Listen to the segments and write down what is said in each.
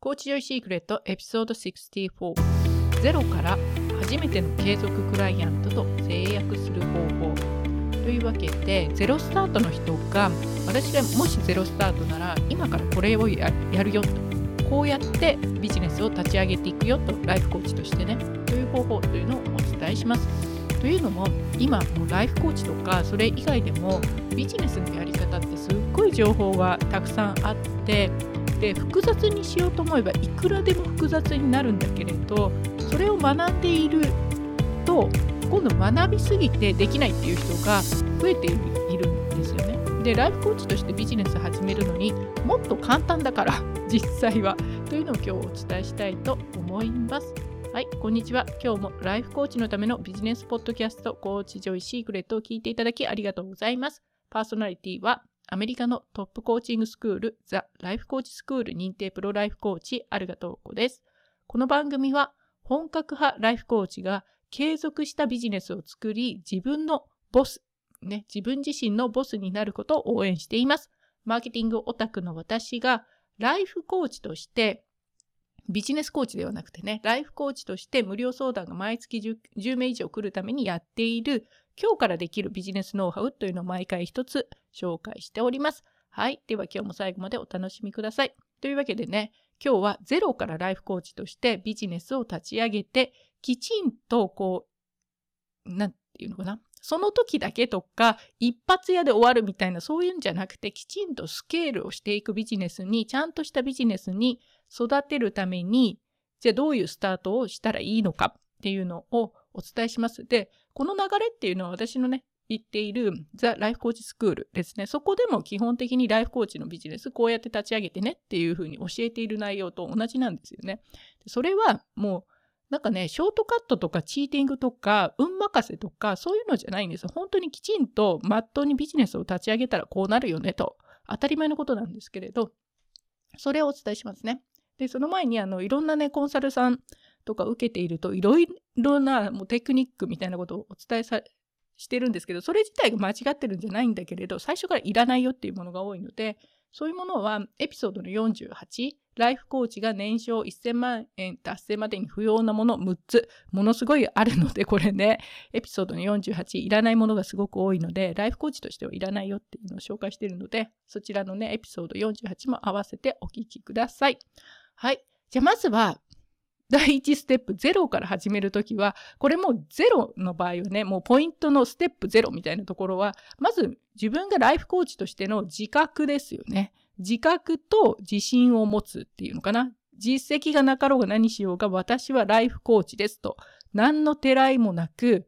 コーチジョイシークレットエピソード64ゼロから初めての継続クライアントと制約する方法。というわけでゼロスタートの人が私がもしゼロスタートなら今からこれをやるよと。こうやってビジネスを立ち上げていくよと。ライフコーチとしてね。という方法というのをお伝えします。というのも今もうライフコーチとかそれ以外でもビジネスのやり方ってすっごい情報がたくさんあってで複雑にしようと思えばいくらでも複雑になるんだけれどそれを学んでいると今度学びすぎてできないっていう人が増えているんですよね。でライフコーチとしてビジネス始めるのにもっと簡単だから 実際はというのを今日お伝えしたいと思います。はい、こんにちは。今日もライフコーチのためのビジネスポッドキャスト、 Coach Joy Secret を聞いていただきありがとうございます。パーソナリティはアメリカのトップコーチングスクール、ザ・ライフコーチスクール認定プロライフコーチ、アルガトーコです。この番組は、本格派ライフコーチが継続したビジネスを作り、自分のボス、ね、自分自身のボスになることを応援しています。マーケティングオタクの私が、ライフコーチとして、ビジネスコーチではなくてね、ライフコーチとして無料相談が毎月 10, 10名以上来るためにやっている今日からできるビジネスノウハウというのを毎回一つ紹介しております。はい。では今日も最後までお楽しみください。というわけでね、今日はゼロからライフコーチとしてビジネスを立ち上げて、きちんとこう、なんていうのかな。その時だけとか、一発屋で終わるみたいな、そういうんじゃなくて、きちんとスケールをしていくビジネスに、ちゃんとしたビジネスに育てるために、じゃあどういうスタートをしたらいいのかっていうのをお伝えします。で、この流れっていうのは私のね、言っているザ・ライフコーチスクールですね。そこでも基本的にライフコーチのビジネスこうやって立ち上げてねっていうふうに教えている内容と同じなんですよね。それはもうなんかね、ショートカットとかチーティングとか運任せとかそういうのじゃないんです。本当にきちんとまっとうにビジネスを立ち上げたらこうなるよねと当たり前のことなんですけれど、それをお伝えしますね。で、その前にあのいろんなね、コンサルさんとか受けているといろいろなもうテクニックみたいなことをお伝えさしてるんですけどそれ自体が間違ってるんじゃないんだけれど最初からいらないよっていうものが多いのでそういうものはエピソードの48ライフコーチが年商1000万円達成までに不要なもの6つものすごいあるのでこれねエピソードの48いらないものがすごく多いのでライフコーチとしてはいらないよっていうのを紹介してるのでそちらのねエピソード48も合わせてお聞きください。はい。じゃあまずは第1ステップ0から始めるときは、これも0の場合はね、もうポイントのステップ0みたいなところは、まず自分がライフコーチとしての自覚ですよね。自覚と自信を持つっていうのかな。実績がなかろうが何しようが、私はライフコーチですと。何のてらいもなく、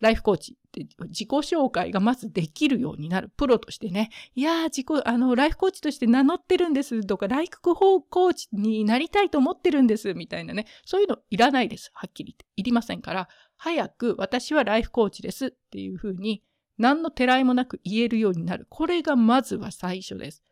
ライフコーチ自己紹介がまずできるようになる。プロとしてね。いやー、自己、あの、ライフコーチとして名乗ってるんですとか、ライフコーチになりたいと思ってるんですみたいなね。そういうのいらないです。はっきり言って。いりませんから、早く私はライフコーチですっていうふうに、何のてらいもなく言えるようになる。これがまずは最初です。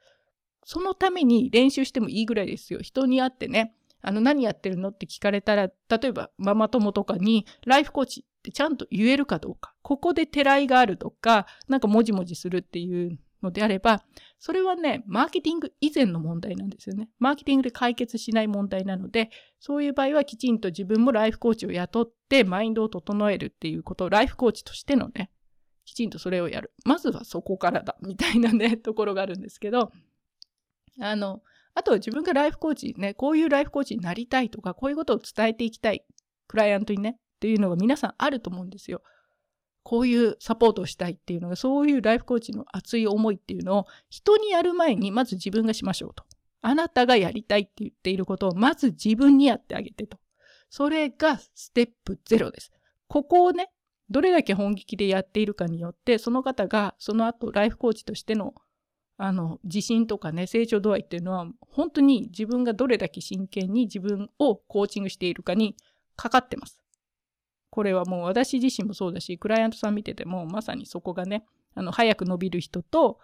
そのために練習してもいいぐらいですよ。人に会ってね。あの、何やってるの？って聞かれたら、例えばママ友とかに、ライフコーチってちゃんと言えるかどうか。ここでてらいがあるとか、なんかもじもじするっていうのであれば、それはね、マーケティング以前の問題なんですよね。マーケティングで解決しない問題なので、そういう場合はきちんと自分もライフコーチを雇ってマインドを整えるっていうことをライフコーチとしてのね、きちんとそれをやる。まずはそこからだ、みたいなね、ところがあるんですけど、あの、あとは自分がライフコーチね、こういうライフコーチになりたいとか、こういうことを伝えていきたい、クライアントにね、っていうのが皆さんあると思うんですよ。こういうサポートをしたいっていうのが、そういうライフコーチの熱い思いっていうのを人にやる前にまず自分がしましょうと。あなたがやりたいって言っていることをまず自分にやってあげてと。それがステップ0です。ここをね、どれだけ本気でやっているかによって、その方がその後ライフコーチとしてのあの自信とかね成長度合いっていうのは本当に自分がどれだけ真剣に自分をコーチングしているかにかかってます。これはもう私自身もそうだしクライアントさん見ててもまさにそこがねあの早く伸びる人と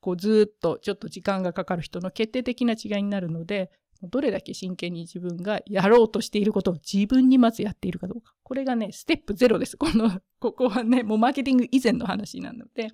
こうずっとちょっと時間がかかる人の決定的な違いになるのでどれだけ真剣に自分がやろうとしていることを自分にまずやっているかどうか。これがね、ステップゼロです。この、ここはね、もうマーケティング以前の話なので、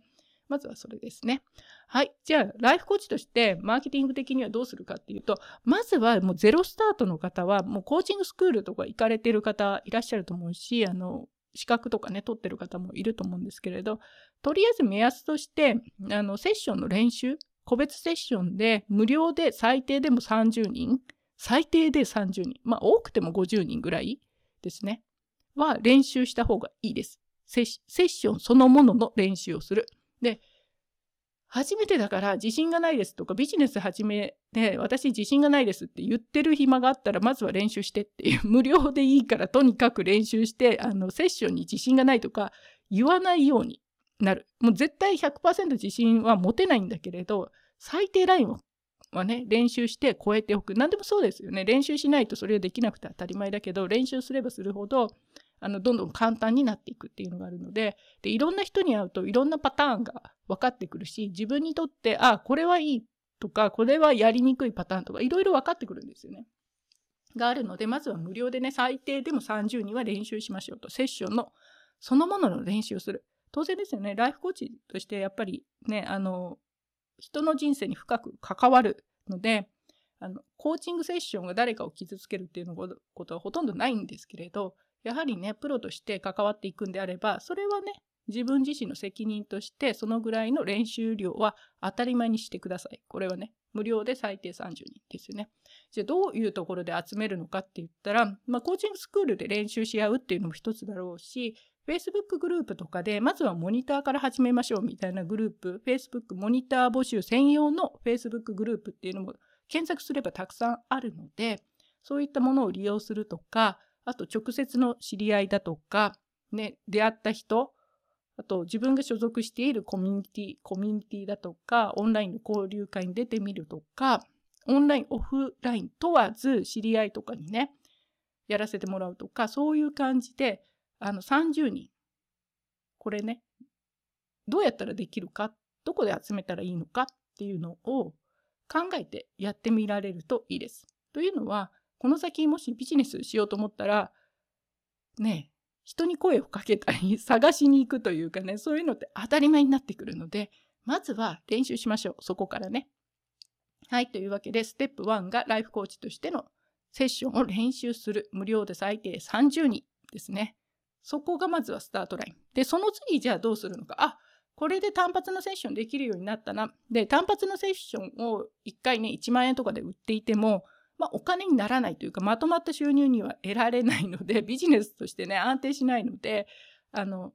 まずはそれですね。はい。じゃあ、ライフコーチとしてマーケティング的にはどうするかっていうと、まずはもうゼロスタートの方は、もうコーチングスクールとか行かれてる方いらっしゃると思うし、あの、資格とかね、取ってる方もいると思うんですけれど、とりあえず目安として、あの、セッションの練習、個別セッションで無料で最低でも30人、最低で30人、まあ多くても50人ぐらいですね、は練習した方がいいです。セッションそのものの練習をする。で、初めてだから自信がないですとかビジネス始めて私自信がないですって言ってる暇があったらまずは練習してっていう 無料でいいからとにかく練習してあのセッションに自信がないとか言わないようになる。もう絶対100%自信は持てないんだけれど最低ラインはね練習して超えておく。何でもそうですよね。練習しないとそれができなくて当たり前だけど練習すればするほどあのどんどん簡単になっていくっていうのがあるのででいろんな人に会うといろんなパターンが分かってくるし自分にとってあこれはいいとかこれはやりにくいパターンとかいろいろ分かってくるんですよね。があるのでまずは無料でね最低でも30人は練習しましょうとセッションのそのものの練習をする。当然ですよねライフコーチとしてやっぱりねあの人の人生に深く関わるのであのコーチングセッションが誰かを傷つけるっていうのことはほとんどないんですけれどやはりね、プロとして関わっていくんであれば、それはね、自分自身の責任として、そのぐらいの練習量は当たり前にしてください。これはね、無料で最低30人ですよね。じゃあどういうところで集めるのかって言ったら、まあ、コーチングスクールで練習し合うっていうのも一つだろうし、Facebook グループとかで、まずはモニターから始めましょうみたいなグループ、Facebook モニター募集専用の Facebook グループっていうのも検索すればたくさんあるので、そういったものを利用するとか、あと直接の知り合いだとか、ね、出会った人、あと自分が所属しているコミュニティ、コミュニティだとか、オンラインの交流会に出てみるとか、オンライン、オフライン問わず知り合いとかにね、やらせてもらうとか、そういう感じで、あの30人、これね、どうやったらできるか、どこで集めたらいいのかっていうのを考えてやってみられるといいです。というのは、この先もしビジネスしようと思ったら、ね、人に声をかけたり、探しに行くというかね、そういうのって当たり前になってくるので、まずは練習しましょう。そこからね。はい。というわけで、ステップ1がライフコーチとしてのセッションを練習する。無料で最低30人ですね。そこがまずはスタートライン。で、その次じゃあどうするのか。あ、これで単発のセッションできるようになったな。で、単発のセッションを1回ね、1万円とかで売っていても、まあ、お金にならないというかまとまった収入には得られないので ビジネスとしてね安定しないのであの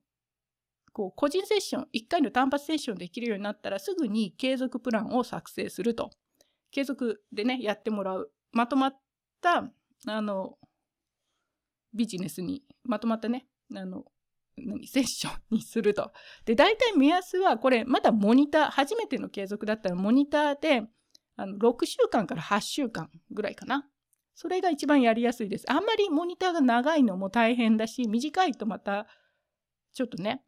こう個人セッション1回の単発セッションできるようになったらすぐに継続プランを作成すると継続でねやってもらうまとまったあのビジネスにまとまったねあの何セッションにすると。で大体目安はこれまだモニター初めての継続だったらモニターであの6週間から8週間ぐらいかな。それが一番やりやすいです。あんまりモニターが長いのも大変だし、短いとまたちょっとね、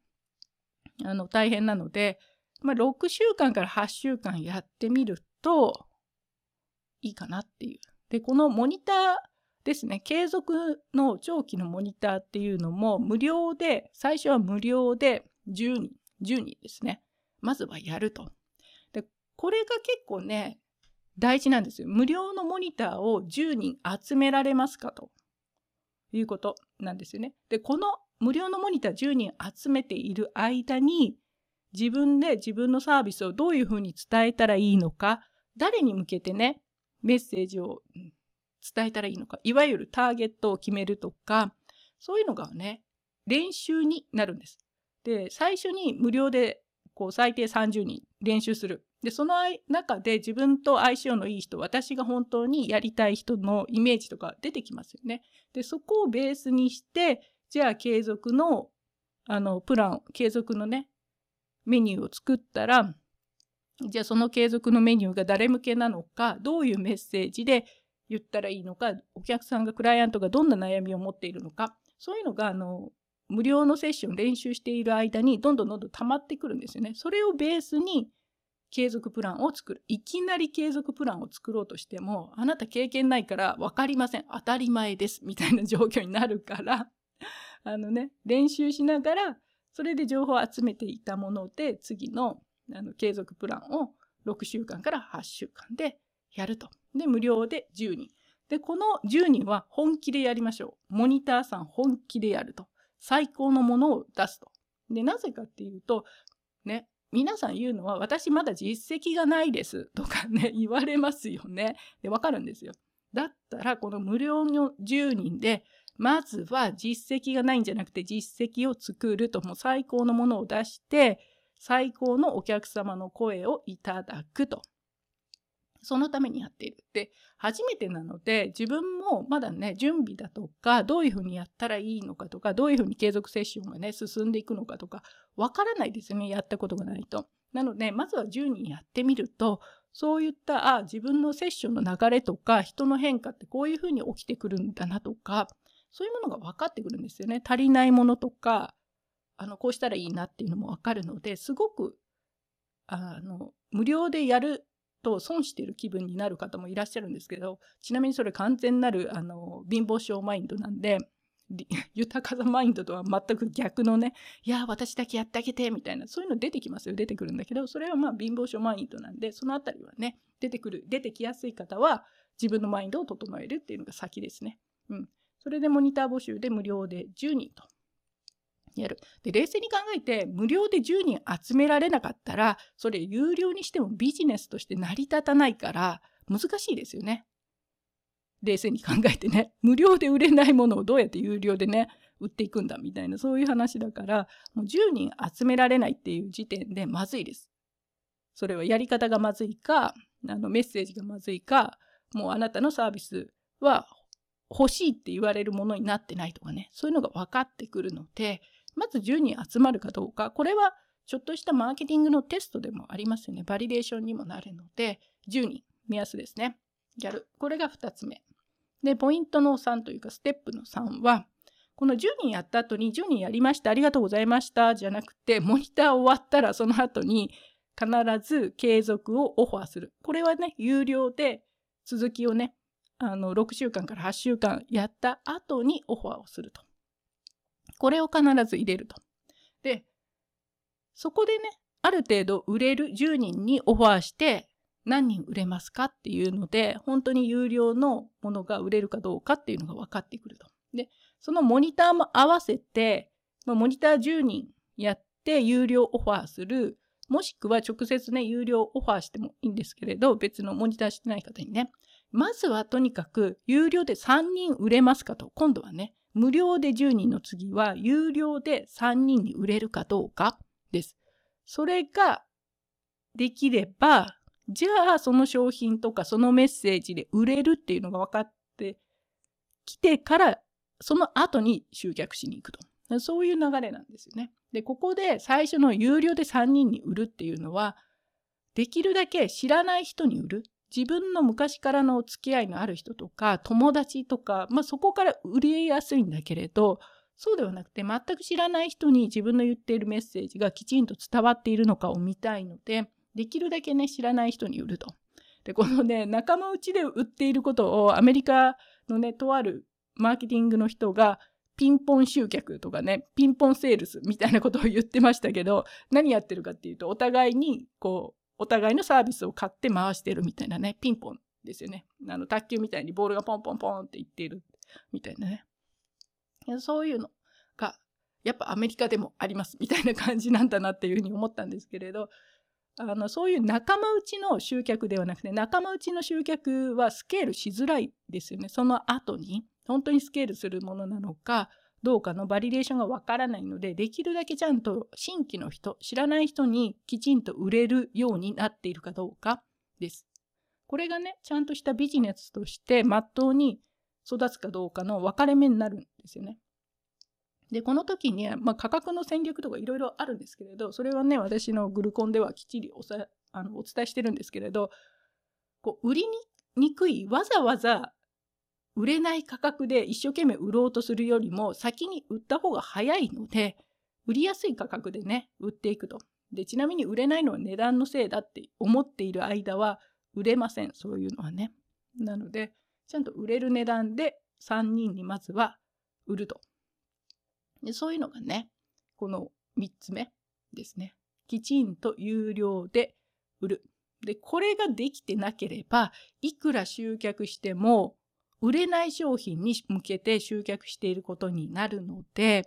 あの大変なので、まあ、6週間から8週間やってみるといいかなっていう。で、このモニターですね、継続の長期のモニターっていうのも無料で、最初は無料で10人、10人ですね。まずはやると。で、これが結構ね、大事なんですよ。無料のモニターを10人集められますかということなんですよね。で、この無料のモニター10人集めている間に自分で自分のサービスをどういうふうに伝えたらいいのか、誰に向けてね、メッセージを伝えたらいいのか、いわゆるターゲットを決めるとか、そういうのがね、練習になるんです。で、最初に無料でこう最低30人練習する。で、その中で自分と相性のいい人、私が本当にやりたい人のイメージとか出てきますよね。で、そこをベースにして、じゃあ継続の、あの、プラン、継続のね、メニューを作ったら、じゃあその継続のメニューが誰向けなのか、どういうメッセージで言ったらいいのか、お客さんが、クライアントがどんな悩みを持っているのか、そういうのが、あの、無料のセッション練習している間にどんどんどんどん溜まってくるんですよね。それをベースに継続プランを作る。いきなり継続プランを作ろうとしても、あなた経験ないから分かりません。当たり前です。みたいな状況になるから、あのね、練習しながら、それで情報を集めていたもので、次のあの継続プランを6週間から8週間でやると。で、無料で10人。で、この10人は本気でやりましょう。モニターさん本気でやると。最高のものを出すと。で、なぜかっていうと、ね、皆さん言うのは、私まだ実績がないです とかね、言われますよね。で、わかるんですよ。だったら、この無料の10人で、まずは実績がないんじゃなくて実績を作ると、もう最高のものを出して、最高のお客様の声をいただくと。そのためにやっている。で、初めてなので、自分もまだね、準備だとか、どういうふうにやったらいいのかとか、どういうふうに継続セッションがね、進んでいくのかとか、わからないですよね、やったことがないと。なので、まずは10人やってみると、そういった、あ、自分のセッションの流れとか、人の変化ってこういうふうに起きてくるんだなとか、そういうものが分かってくるんですよね。足りないものとか、あの、こうしたらいいなっていうのも分かるので、すごく、あの、無料でやると損している気分になる方もいらっしゃるんですけど、ちなみにそれ完全なる、あの、貧乏症マインドなんで、豊かさマインドとは全く逆のね、いや、私だけやってあげて、みたいな、そういうの出てきますよ。出てくるんだけど、それはまあ貧乏症マインドなんで、そのあたりはね、出てくる、出てきやすい方は、自分のマインドを整えるっていうのが先ですね。うん。それでモニター募集で無料で10人とやる。で、冷静に考えて、無料で10人集められなかったら、それ有料にしてもビジネスとして成り立たないから、難しいですよね。冷静に考えてね、無料で売れないものをどうやって有料でね、売っていくんだみたいな、そういう話だから、もう10人集められないっていう時点でまずいです。それはやり方がまずいか、あのメッセージがまずいか、もうあなたのサービスは欲しいって言われるものになってないとかね、そういうのが分かってくるので、まず10人集まるかどうか、これはちょっとしたマーケティングのテストでもありますよね。バリデーションにもなるので、10人目安ですね。やる。これが2つ目。で、ポイントの3というか、ステップの3は、この10人やった後に10人やりました、ありがとうございましたじゃなくて、モニター終わったらその後に必ず継続をオファーする。これはね、有料で続きをね、あの、6週間から8週間やった後にオファーをすると。これを必ず入れると。で、そこでね、ある程度売れる10人にオファーして何人売れますかっていうので、本当に有料のものが売れるかどうかっていうのが分かってくると。で、そのモニターも合わせて、モニター10人やって有料オファーする、もしくは直接ね、有料オファーしてもいいんですけれど、別のモニターしてない方にね、まずはとにかく有料で3人売れますかと、今度はね、無料で10人の次は有料で3人に売れるかどうかです。それができれば、じゃあその商品とかそのメッセージで売れるっていうのが分かってきてから、その後に集客しに行くと。そういう流れなんですよね。で、ここで最初の有料で3人に売るっていうのは、できるだけ知らない人に売る。自分の昔からのお付き合いのある人とか、友達とか、まあそこから売りやすいんだけれど、そうではなくて全く知らない人に自分の言っているメッセージがきちんと伝わっているのかを見たいので、できるだけね、知らない人に売ると。で、このね、仲間内で売っていることをアメリカのね、とあるマーケティングの人が、ピンポン集客とかね、ピンポンセールスみたいなことを言ってましたけど、何やってるかっていうと、お互いに、こう、お互いのサービスを買って回してるみたいなね、ピンポンですよね。あの、卓球みたいにボールがポンポンポンっていっているみたいなね。そういうのが、やっぱアメリカでもありますみたいな感じなんだなっていうふうに思ったんですけれど、あの、そういう仲間内の集客ではなくて、仲間内の集客はスケールしづらいですよね。その後に、本当にスケールするものなのか、どうかのバリデーションがわからないので、できるだけちゃんと新規の人、知らない人にきちんと売れるようになっているかどうかです。これがね、ちゃんとしたビジネスとしてまっとうに育つかどうかの分かれ目になるんですよね。で、この時に、まあ、価格の戦略とかいろいろあるんですけれど、それはね、私のグルコンではきっちりおさあのお伝えしてるんですけれど、こう売りにくい、わざわざ売れない価格で一生懸命売ろうとするよりも先に売った方が早いので、売りやすい価格でね、売っていくと。で、ちなみに売れないのは値段のせいだって思っている間は売れません。そういうのはね。なので、ちゃんと売れる値段で3人にまずは売ると。でそういうのがね、この3つ目ですね。きちんと有料で売る。で、これができてなければ、いくら集客しても、売れない商品に向けて集客していることになるので、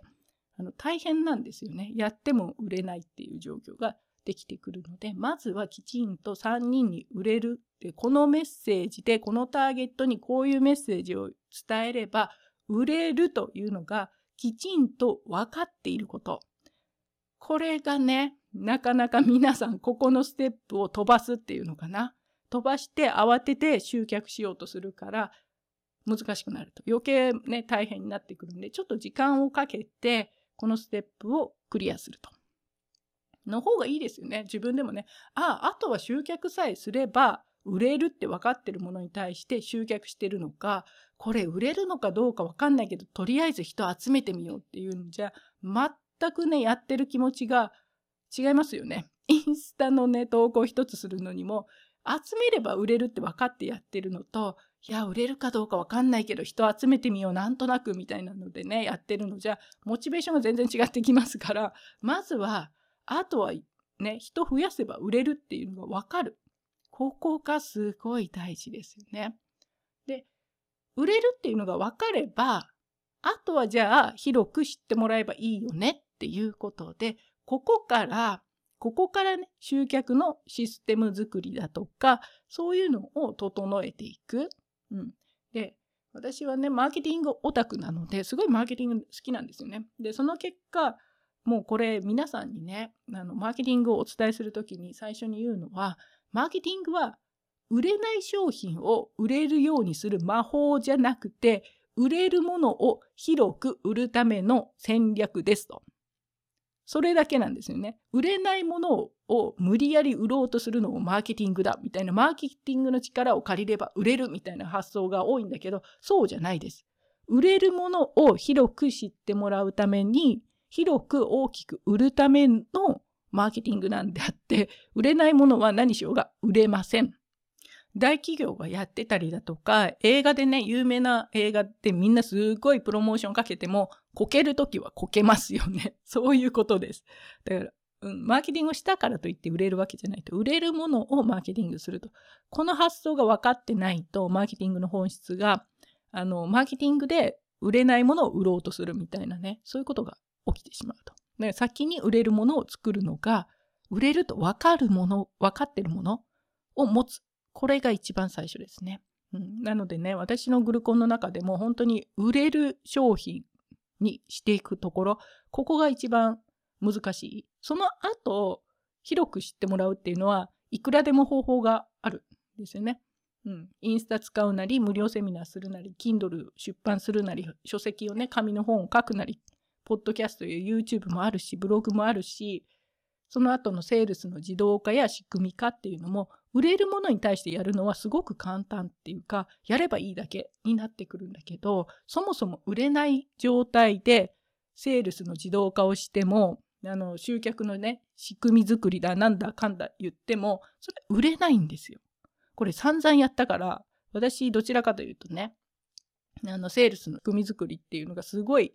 あの大変なんですよね。やっても売れないっていう状況ができてくるので、まずはきちんと3人に売れるって、このメッセージで、このターゲットにこういうメッセージを伝えれば、売れるというのがきちんと分かっていること。これがね、なかなか皆さんここのステップを飛ばすっていうのかな。飛ばして慌てて集客しようとするから難しくなると。余計ね、大変になってくるんで、ちょっと時間をかけて、このステップをクリアすると。の方がいいですよね。自分でもね。ああ、あとは集客さえすれば、売れるって分かってるものに対して集客してるのか、これ売れるのかどうか分かんないけど、とりあえず人集めてみようっていうんじゃ、全くね、やってる気持ちが違いますよね。インスタのね、投稿一つするのにも、集めれば売れるって分かってやってるのと、いや、売れるかどうか分かんないけど、人集めてみよう、なんとなくみたいなのでね、やってるのじゃ、モチベーションが全然違ってきますから、まずは、あとはね、人増やせば売れるっていうのが分かる。ここがすごい大事ですよね。で、売れるっていうのが分かれば、あとはじゃあ広く知ってもらえばいいよねっていうことで、ここから、ここからね、集客のシステム作りだとか、そういうのを整えていく。うん。で、私はね、マーケティングオタクなので、すごいマーケティング好きなんですよね。で、その結果、もうこれ皆さんにね、あの、マーケティングをお伝えするときに最初に言うのは、マーケティングは売れない商品を売れるようにする魔法じゃなくて、売れるものを広く売るための戦略ですと。それだけなんですよね。売れないものを無理やり売ろうとするのをマーケティングだみたいな、マーケティングの力を借りれば売れるみたいな発想が多いんだけど、そうじゃないです。売れるものを広く知ってもらうために、広く大きく売るためのマーケティングなんであって、売れないものは何しようが売れません。大企業がやってたりだとか、映画でね、有名な映画ってみんなすごいプロモーションかけても、こけるときはこけますよね。そういうことです。だから、うん、マーケティングをしたからといって売れるわけじゃないと。売れるものをマーケティングすると。この発想が分かってないと、マーケティングの本質が、あの、マーケティングで売れないものを売ろうとするみたいなね、そういうことが起きてしまうと。で先に売れるものを作るのが、売れると分かるもの、分かってるものを持つ。これが一番最初ですね。うん、なのでね、私のグルコンの中でも本当に売れる商品にしていくところ、ここが一番難しい。その後、広く知ってもらうっていうのは、いくらでも方法があるんですよね。うん。インスタ使うなり、無料セミナーするなり、Kindle 出版するなり、書籍をね、紙の本を書くなり、ポッドキャストや YouTube もあるし、ブログもあるし、その後のセールスの自動化や仕組み化っていうのも売れるものに対してやるのはすごく簡単っていうかやればいいだけになってくるんだけどそもそも売れない状態でセールスの自動化をしてもあの集客のね仕組み作りだなんだかんだ言ってもそれ売れないんですよ。これ散々やったから私どちらかというとねあのセールスの仕組み作りっていうのがすごい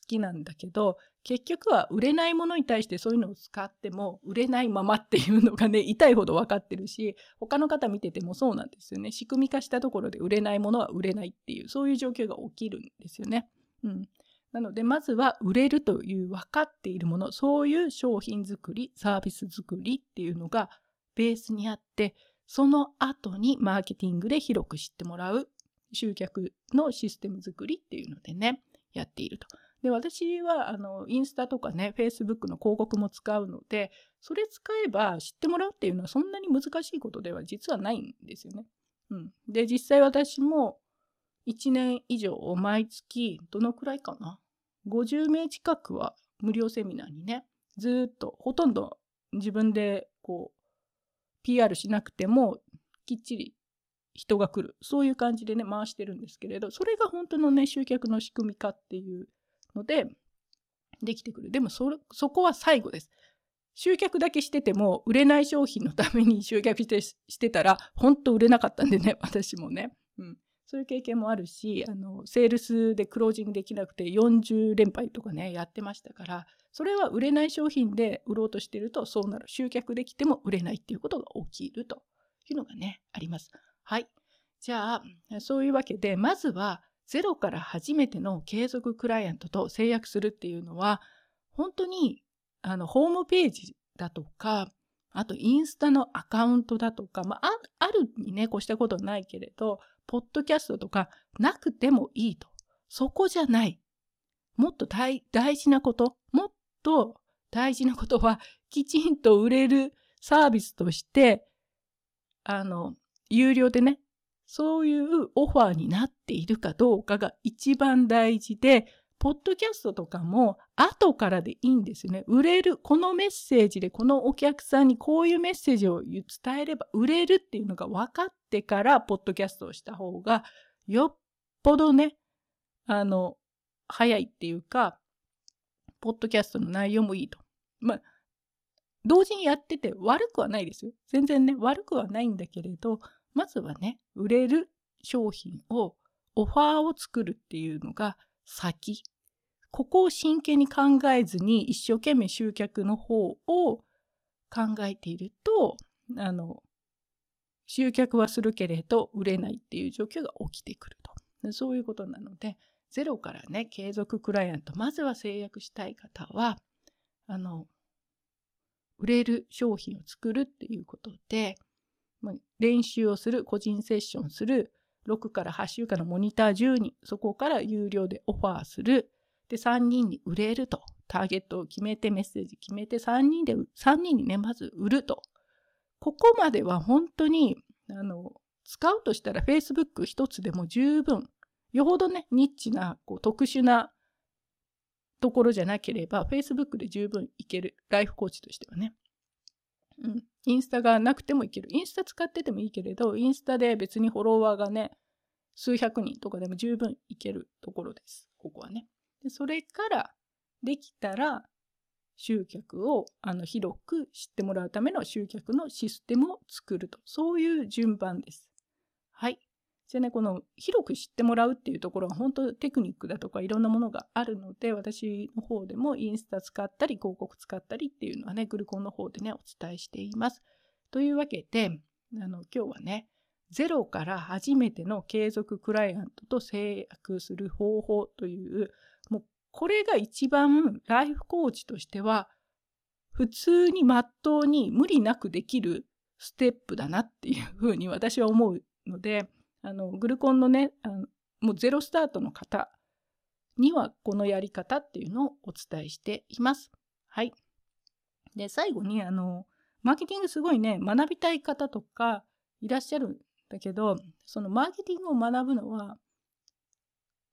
きなんだけど結局は売れないものに対してそういうのを使っても売れないままっていうのがね 痛いほど分かってるし他の方見ててもそうなんですよね仕組み化したところで売れないものは売れないっていうそういう状況が起きるんですよね。うん、なのでまずは売れるという分かっているものそういう商品作りサービス作りっていうのがベースにあってその後にマーケティングで広く知ってもらう集客のシステム作りっていうのでねやっていると。で、私は、あの、インスタとかね、Facebook の広告も使うので、それ使えば知ってもらうっていうのはそんなに難しいことでは実はないんですよね。うん。で、実際私も1年以上毎月、どのくらいかな ?50 名近くは無料セミナーにね、ずっと、ほとんど自分でこう、PR しなくても、きっちり人が来る。そういう感じでね、回してるんですけれど、それが本当のね、集客の仕組み化っていうので、できてくる。でもそ、そこは最後です。集客だけしてても、売れない商品のために 集客してしてたら、本当売れなかったんでね、私もね。うん。そういう経験もあるしあのセールスでクロージングできなくて40連敗とかねやってましたからそれは売れない商品で売ろうとしてるとそうなる集客できても売れないっていうことが起きるというのがねあります。はいじゃあそういうわけでまずはゼロから初めての継続クライアントと制約するっていうのは本当にあのホームページだとかあとインスタのアカウントだとか、まあ、あるにね、越したことないけれど、ポッドキャストとかなくてもいいと。そこじゃない。もっと大事なこと、もっと大事なことは、きちんと売れるサービスとして、あの、有料でね、そういうオファーになっているかどうかが一番大事で、ポッドキャストとかも後からでいいんですよね。売れる、このメッセージでこのお客さんにこういうメッセージを伝えれば売れるっていうのが分かってからポッドキャストをした方がよっぽどね、あの、早いっていうか、ポッドキャストの内容もいいと。まあ、同時にやってて悪くはないですよ。全然ね、悪くはないんだけれど、まずはね、売れる商品を、オファーを作るっていうのが先ここを真剣に考えずに一生懸命集客の方を考えていると、あの、集客はするけれど売れないっていう状況が起きてくると。そういうことなので、ゼロからね、継続クライアント、まずは制約したい方は、あの、売れる商品を作るっていうことで、練習をする、個人セッションする、6から8週間のモニター10人、そこから有料でオファーする、で、3人に売れると。ターゲットを決めて、メッセージ決めて、3人で、3人にね、まず売ると。ここまでは本当に、あの、使うとしたら Facebook 一つでも十分。よほどね、ニッチな、こう、特殊なところじゃなければ、Facebook で十分いける。ライフコーチとしてはね。うん。インスタがなくてもいける。インスタ使っててもいいけれど、インスタで別にフォロワーがね、数百人とかでも十分いけるところです。ここはね。でそれからできたら集客をあの広く知ってもらうための集客のシステムを作ると。そういう順番です。はい。じゃあね、この広く知ってもらうっていうところは本当テクニックだとかいろんなものがあるので、私の方でもインスタ使ったり広告使ったりっていうのはね、グルコンの方でね、お伝えしています。というわけで、あの今日はね、ゼロから初めての継続クライアントと制約する方法というもうこれが一番ライフコーチとしては普通にまっとうに無理なくできるステップだなっていうふうに私は思うのであのグルコンのねあのもうゼロスタートの方にはこのやり方っていうのをお伝えしています。はい。で最後にあのマーケティングすごいね学びたい方とかいらっしゃるんだけどそのマーケティングを学ぶのは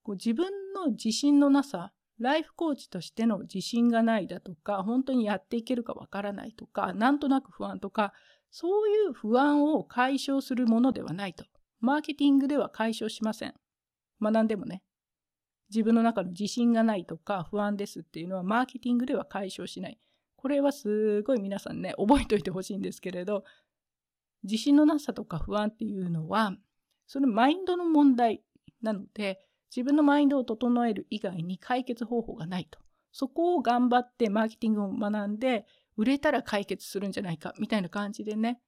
こう自分の自信のなさ、ライフコーチとしての自信がないだとか、本当にやっていけるかわからないとか、なんとなく不安とか、そういう不安を解消するものではないと。マーケティングでは解消しません。学んでもね。自分の中の自信がないとか不安ですっていうのはマーケティングでは解消しない。これはすごい皆さんね、覚えておいてほしいんですけれど、自信のなさとか不安っていうのは、それマインドの問題なので、自分のマインドを整える以外に解決方法がないと。そこを頑張ってマーケティングを学んで、売れたら解決するんじゃないかみたいな感じでね、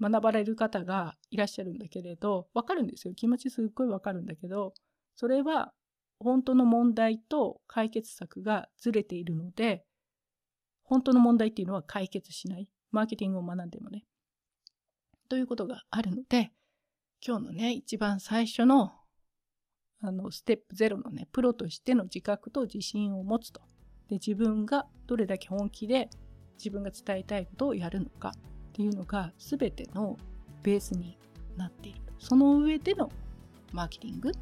学ばれる方がいらっしゃるんだけれど、わかるんですよ。気持ちすっごいわかるんだけど、それは本当の問題と解決策がずれているので、本当の問題っていうのは解決しない。マーケティングを学んでもね。ということがあるので、今日のね、一番最初のあのステップ0のねプロとしての自覚と自信を持つとで自分がどれだけ本気で自分が伝えたいことをやるのかっていうのが全てのベースになっている。その上でのマーケティングっ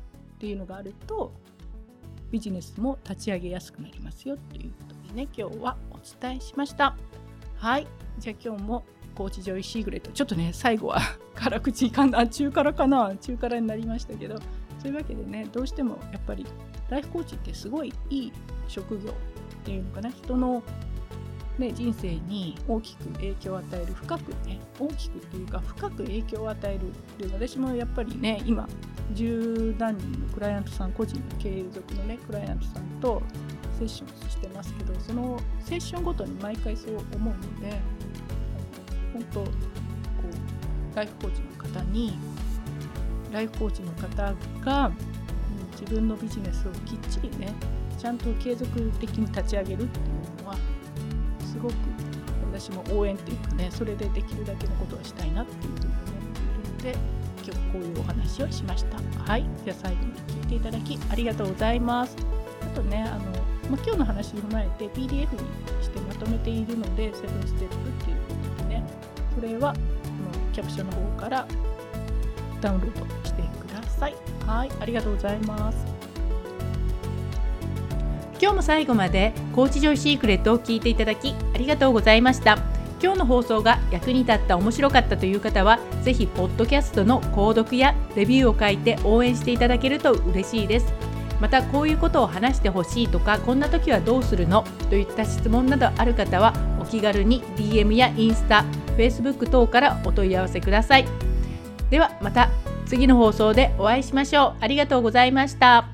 ていうのがあるとビジネスも立ち上げやすくなりますよっていうことでね今日はお伝えしました。はい。じゃあ今日もコーチジョイシーグレット。ちょっとね最後は辛口かんな中辛かな中辛になりましたけど。そういうわけでねどうしてもやっぱりライフコーチってすごいいい職業っていうのかな。人のね、人生に大きく影響を与える深くね大きくというか深く影響を与えるで私もやっぱりね今十何人のクライアントさん個人の継続のねクライアントさんとセッションしてますけどそのセッションごとに毎回そう思うので本当こうライフコーチの方にライフコーチの方が自分のビジネスをきっちりねちゃんと継続的に立ち上げるっていうすごく私も応援っていうかねそれでできるだけのことはしたいなっていうふうに思っているので今日こういうお話をしました。はい。では最後まで聞いていただきありがとうございます。あとねあの、ま、今日の話を踏まえて PDF にしてまとめているので seven step っていうことでねそれはこのキャプションの方からダウンロードしてください。はい。ありがとうございます。今日も最後まで Coach Joy Secret を聞いていただきありがとうございました。今日の放送が役に立った面白かったという方はぜひポッドキャストの購読やレビューを書いて応援していただけると嬉しいです。またこういうことを話してほしいとかこんな時はどうするの？といった質問などある方はお気軽に DM やインスタ Facebook 等からお問い合わせください。ではまた次の放送でお会いしましょう。ありがとうございました。